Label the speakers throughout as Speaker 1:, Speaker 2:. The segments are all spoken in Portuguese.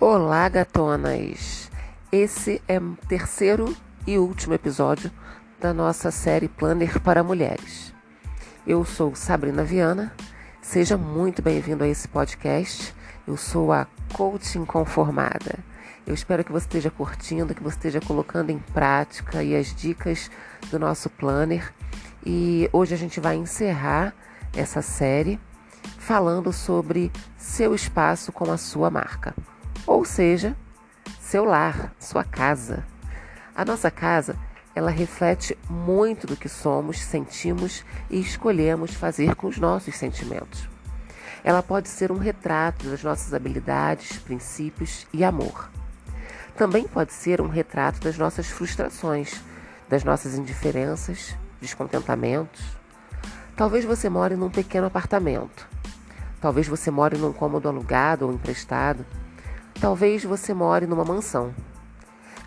Speaker 1: Olá, gatonas! Esse é o terceiro e último episódio da nossa série Planner para Mulheres. Eu sou Sabrina Viana, seja muito bem-vindo a esse podcast. Eu sou a coaching conformada. Eu espero que você esteja curtindo, que você esteja colocando em prática e as dicas do nosso planner. E hoje a gente vai encerrar essa série falando sobre seu espaço com a sua marca ou seja, seu lar, sua casa. A nossa casa, ela reflete muito do que somos, sentimos e escolhemos fazer com os nossos sentimentos. Ela pode ser um retrato das nossas habilidades, princípios e amor. Também pode ser um retrato das nossas frustrações, das nossas indiferenças, descontentamentos. Talvez você more num pequeno apartamento. Talvez você more num cômodo alugado ou emprestado. Talvez você more numa mansão.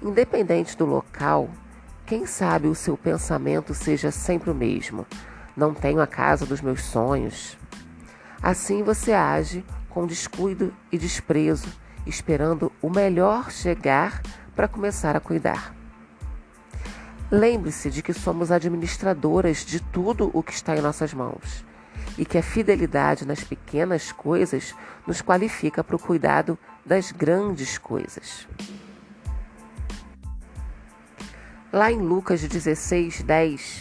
Speaker 1: Independente do local, quem sabe o seu pensamento seja sempre o mesmo. Não tenho a casa dos meus sonhos. Assim você age com descuido e desprezo, esperando o melhor chegar para começar a cuidar. Lembre-se de que somos administradoras de tudo o que está em nossas mãos e que a fidelidade nas pequenas coisas nos qualifica para o cuidado das grandes coisas. Lá em Lucas 16, 10,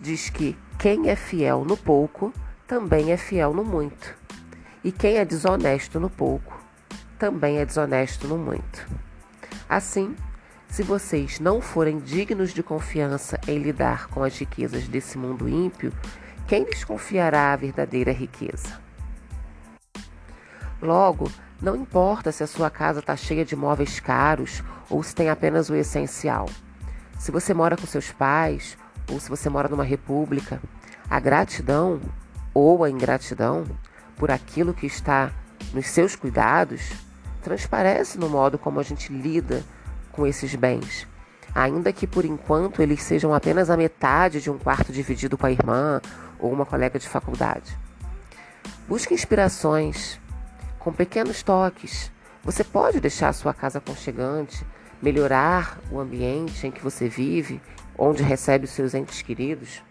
Speaker 1: diz que quem é fiel no pouco também é fiel no muito, e quem é desonesto no pouco também é desonesto no muito. Assim, se vocês não forem dignos de confiança em lidar com as riquezas desse mundo ímpio, quem lhes confiará a verdadeira riqueza? Logo, não importa se a sua casa está cheia de móveis caros ou se tem apenas o essencial. Se você mora com seus pais ou se você mora numa república, a gratidão ou a ingratidão por aquilo que está nos seus cuidados transparece no modo como a gente lida com esses bens. Ainda que por enquanto eles sejam apenas a metade de um quarto dividido com a irmã ou uma colega de faculdade. Busque inspirações com pequenos toques, você pode deixar a sua casa aconchegante, melhorar o ambiente em que você vive, onde recebe os seus entes queridos.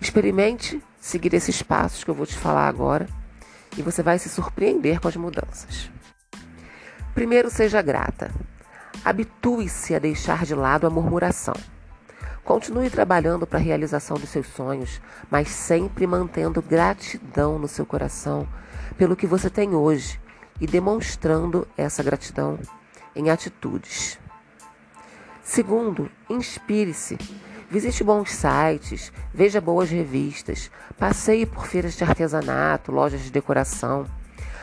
Speaker 1: Experimente seguir esses passos que eu vou te falar agora e você vai se surpreender com as mudanças. Primeiro, seja grata. Habitue-se a deixar de lado a murmuração. Continue trabalhando para a realização dos seus sonhos, mas sempre mantendo gratidão no seu coração pelo que você tem hoje e demonstrando essa gratidão em atitudes. Segundo, inspire-se. Visite bons sites, veja boas revistas, passeie por feiras de artesanato, lojas de decoração.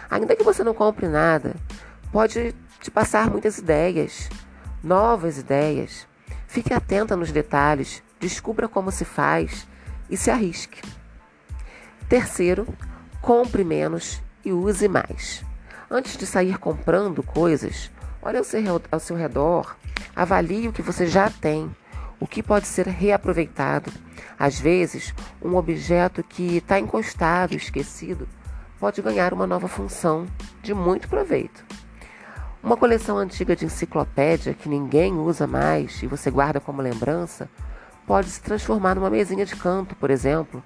Speaker 1: Ainda que você não compre nada, pode te passar muitas ideias, novas ideias. Fique atenta nos detalhes, descubra como se faz e se arrisque. Terceiro, compre menos e use mais. Antes de sair comprando coisas, olhe ao seu, ao seu redor, avalie o que você já tem, o que pode ser reaproveitado. Às vezes, um objeto que está encostado, esquecido, pode ganhar uma nova função de muito proveito. Uma coleção antiga de enciclopédia que ninguém usa mais e você guarda como lembrança pode se transformar numa mesinha de canto, por exemplo,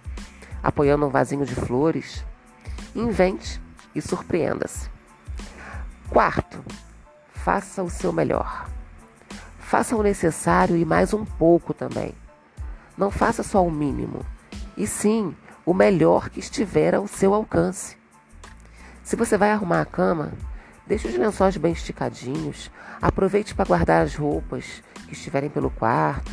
Speaker 1: apoiando um vasinho de flores. Invente e surpreenda-se. Quarto, faça o seu melhor. Faça o necessário e mais um pouco também. Não faça só o mínimo, e sim o melhor que estiver ao seu alcance. Se você vai arrumar a cama, Deixe os lençóis bem esticadinhos. Aproveite para guardar as roupas que estiverem pelo quarto.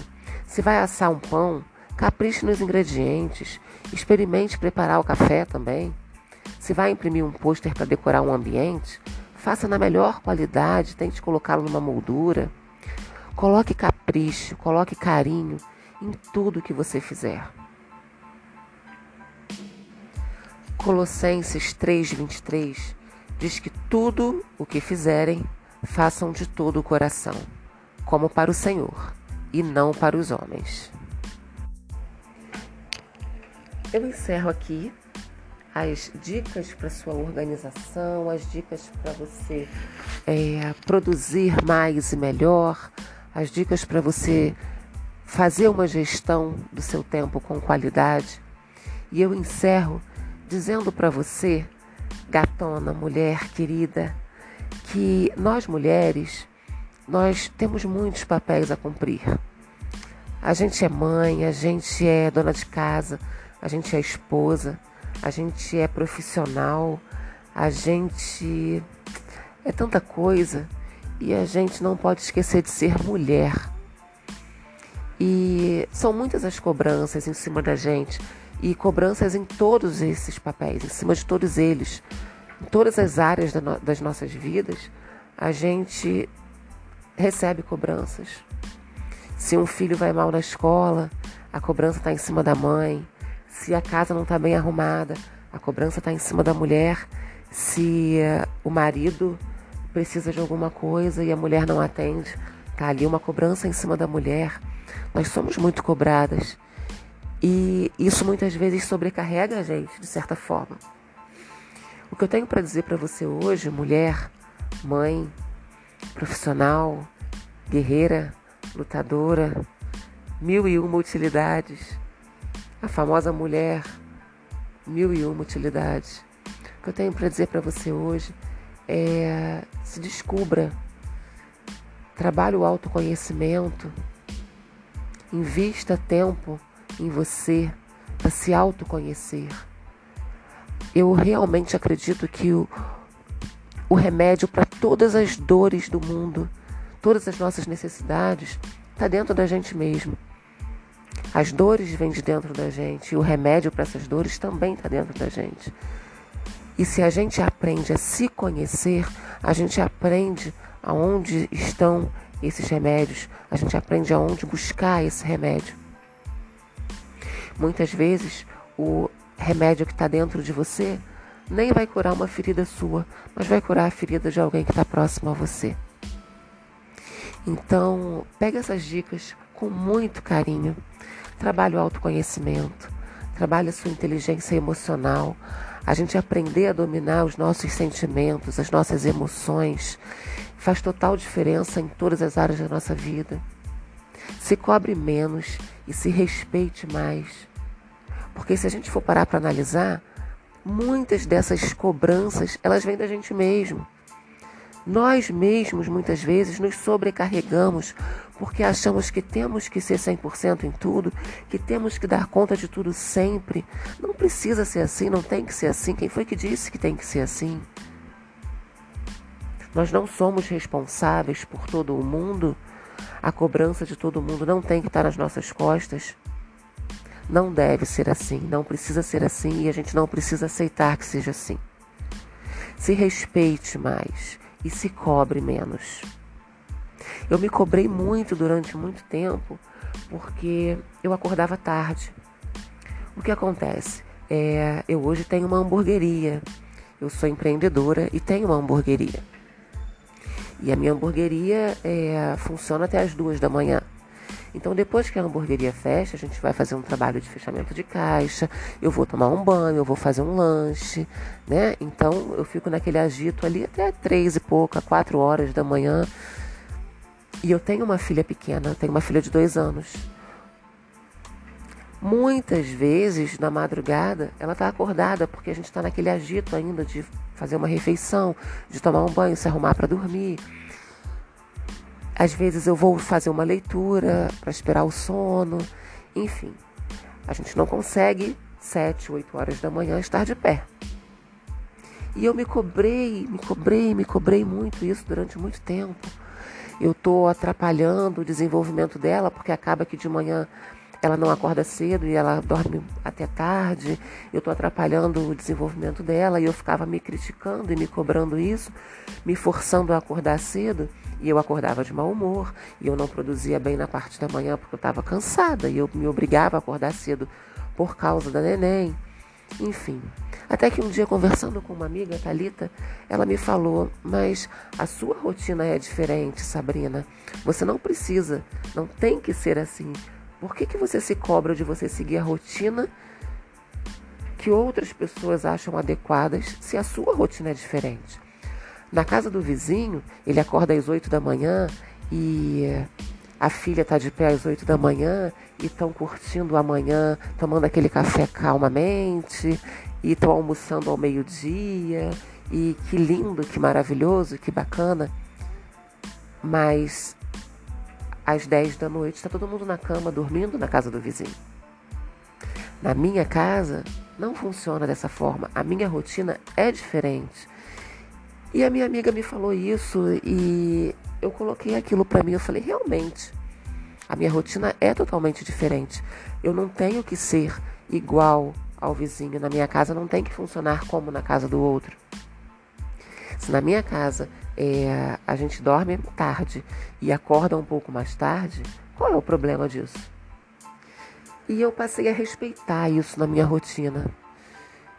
Speaker 1: Se vai assar um pão, capriche nos ingredientes. Experimente preparar o café também. Se vai imprimir um pôster para decorar um ambiente, faça na melhor qualidade, tente colocá-lo numa moldura. Coloque capricho, coloque carinho em tudo que você fizer. Colossenses 3:23 diz que tudo o que fizerem, façam de todo o coração, como para o Senhor e não para os homens. Eu encerro aqui as dicas para sua organização, as dicas para você é, produzir mais e melhor, as dicas para você fazer uma gestão do seu tempo com qualidade. E eu encerro dizendo para você, gatona, mulher querida, que nós mulheres, nós temos muitos papéis a cumprir. A gente é mãe, a gente é dona de casa, a gente é esposa, a gente é profissional, a gente é tanta coisa e a gente não pode esquecer de ser mulher. E são muitas as cobranças em cima da gente e cobranças em todos esses papéis, em cima de todos eles, em todas as áreas das nossas vidas, a gente recebe cobranças. Se um filho vai mal na escola, a cobrança está em cima da mãe. Se a casa não está bem arrumada, a cobrança está em cima da mulher. Se uh, o marido precisa de alguma coisa e a mulher não atende, está ali uma cobrança em cima da mulher. Nós somos muito cobradas. E isso muitas vezes sobrecarrega a gente, de certa forma. O que eu tenho para dizer para você hoje, mulher, mãe, profissional, guerreira, lutadora, mil e uma utilidades, a famosa mulher, mil e uma utilidades. O que eu tenho para dizer para você hoje é se descubra, trabalhe o autoconhecimento, invista tempo em você para se autoconhecer. Eu realmente acredito que o, o remédio para todas as dores do mundo, todas as nossas necessidades, está dentro da gente mesmo. As dores vêm de dentro da gente e o remédio para essas dores também está dentro da gente. E se a gente aprende a se conhecer, a gente aprende aonde estão esses remédios, a gente aprende aonde buscar esse remédio. Muitas vezes o remédio que está dentro de você nem vai curar uma ferida sua, mas vai curar a ferida de alguém que está próximo a você. Então, pega essas dicas com muito carinho. Trabalhe o autoconhecimento, trabalhe a sua inteligência emocional, a gente aprender a dominar os nossos sentimentos, as nossas emoções, faz total diferença em todas as áreas da nossa vida. Se cobre menos e se respeite mais. Porque se a gente for parar para analisar, muitas dessas cobranças, elas vêm da gente mesmo. Nós mesmos, muitas vezes, nos sobrecarregamos porque achamos que temos que ser 100% em tudo, que temos que dar conta de tudo sempre. Não precisa ser assim, não tem que ser assim. Quem foi que disse que tem que ser assim? Nós não somos responsáveis por todo o mundo. A cobrança de todo mundo não tem que estar nas nossas costas. Não deve ser assim, não precisa ser assim e a gente não precisa aceitar que seja assim. Se respeite mais e se cobre menos. Eu me cobrei muito durante muito tempo porque eu acordava tarde. O que acontece? É, eu hoje tenho uma hamburgueria. Eu sou empreendedora e tenho uma hamburgueria. E a minha hamburgueria é, funciona até as duas da manhã. Então, depois que a hamburgueria fecha, a gente vai fazer um trabalho de fechamento de caixa, eu vou tomar um banho, eu vou fazer um lanche, né? Então, eu fico naquele agito ali até três e pouca, quatro horas da manhã. E eu tenho uma filha pequena, tenho uma filha de dois anos. Muitas vezes, na madrugada, ela está acordada porque a gente está naquele agito ainda de fazer uma refeição, de tomar um banho, se arrumar para dormir. Às vezes eu vou fazer uma leitura para esperar o sono. Enfim, a gente não consegue sete, oito horas da manhã estar de pé. E eu me cobrei, me cobrei, me cobrei muito isso durante muito tempo. Eu estou atrapalhando o desenvolvimento dela porque acaba que de manhã ela não acorda cedo e ela dorme até tarde. Eu estou atrapalhando o desenvolvimento dela e eu ficava me criticando e me cobrando isso, me forçando a acordar cedo. E eu acordava de mau humor e eu não produzia bem na parte da manhã porque eu estava cansada e eu me obrigava a acordar cedo por causa da neném. Enfim, até que um dia conversando com uma amiga, Talita, ela me falou: "Mas a sua rotina é diferente, Sabrina. Você não precisa, não tem que ser assim. Por que, que você se cobra de você seguir a rotina que outras pessoas acham adequadas se a sua rotina é diferente. Na casa do vizinho, ele acorda às 8 da manhã e a filha está de pé às 8 da manhã e estão curtindo a manhã, tomando aquele café calmamente e estão almoçando ao meio-dia. E que lindo, que maravilhoso, que bacana. Mas às 10 da noite está todo mundo na cama dormindo na casa do vizinho. Na minha casa não funciona dessa forma. A minha rotina é diferente. E a minha amiga me falou isso e eu coloquei aquilo para mim. Eu falei, realmente, a minha rotina é totalmente diferente. Eu não tenho que ser igual ao vizinho. Na minha casa não tem que funcionar como na casa do outro. Se na minha casa é, a gente dorme tarde e acorda um pouco mais tarde, qual é o problema disso? E eu passei a respeitar isso na minha rotina.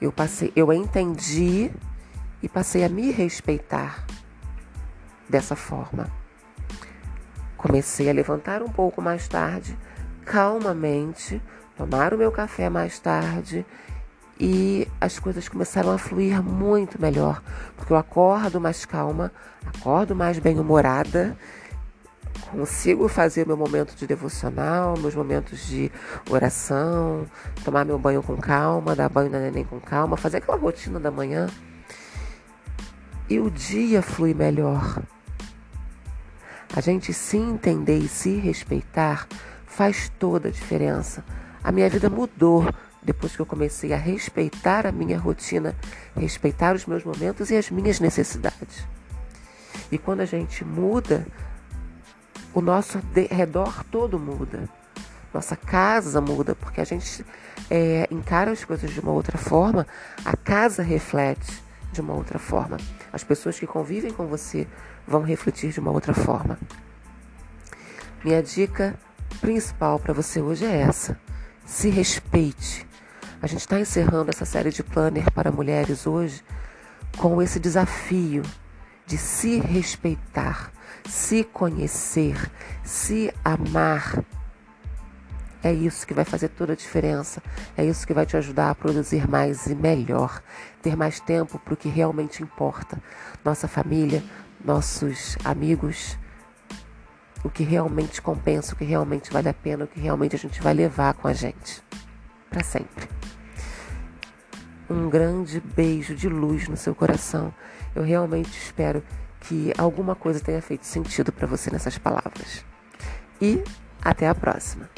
Speaker 1: Eu passei, eu entendi e passei a me respeitar dessa forma. Comecei a levantar um pouco mais tarde, calmamente, tomar o meu café mais tarde e as coisas começaram a fluir muito melhor, porque eu acordo mais calma, acordo mais bem-humorada, consigo fazer meu momento de devocional, meus momentos de oração, tomar meu banho com calma, dar banho na neném com calma, fazer aquela rotina da manhã. E o dia flui melhor. A gente se entender e se respeitar faz toda a diferença. A minha vida mudou depois que eu comecei a respeitar a minha rotina, respeitar os meus momentos e as minhas necessidades. E quando a gente muda, o nosso redor todo muda. Nossa casa muda, porque a gente é, encara as coisas de uma outra forma, a casa reflete de uma outra forma. As pessoas que convivem com você vão refletir de uma outra forma. Minha dica principal para você hoje é essa: se respeite. A gente está encerrando essa série de planner para mulheres hoje com esse desafio de se respeitar, se conhecer, se amar. É isso que vai fazer toda a diferença. É isso que vai te ajudar a produzir mais e melhor, ter mais tempo para o que realmente importa. Nossa família, nossos amigos, o que realmente compensa, o que realmente vale a pena, o que realmente a gente vai levar com a gente para sempre. Um grande beijo de luz no seu coração. Eu realmente espero que alguma coisa tenha feito sentido para você nessas palavras. E até a próxima.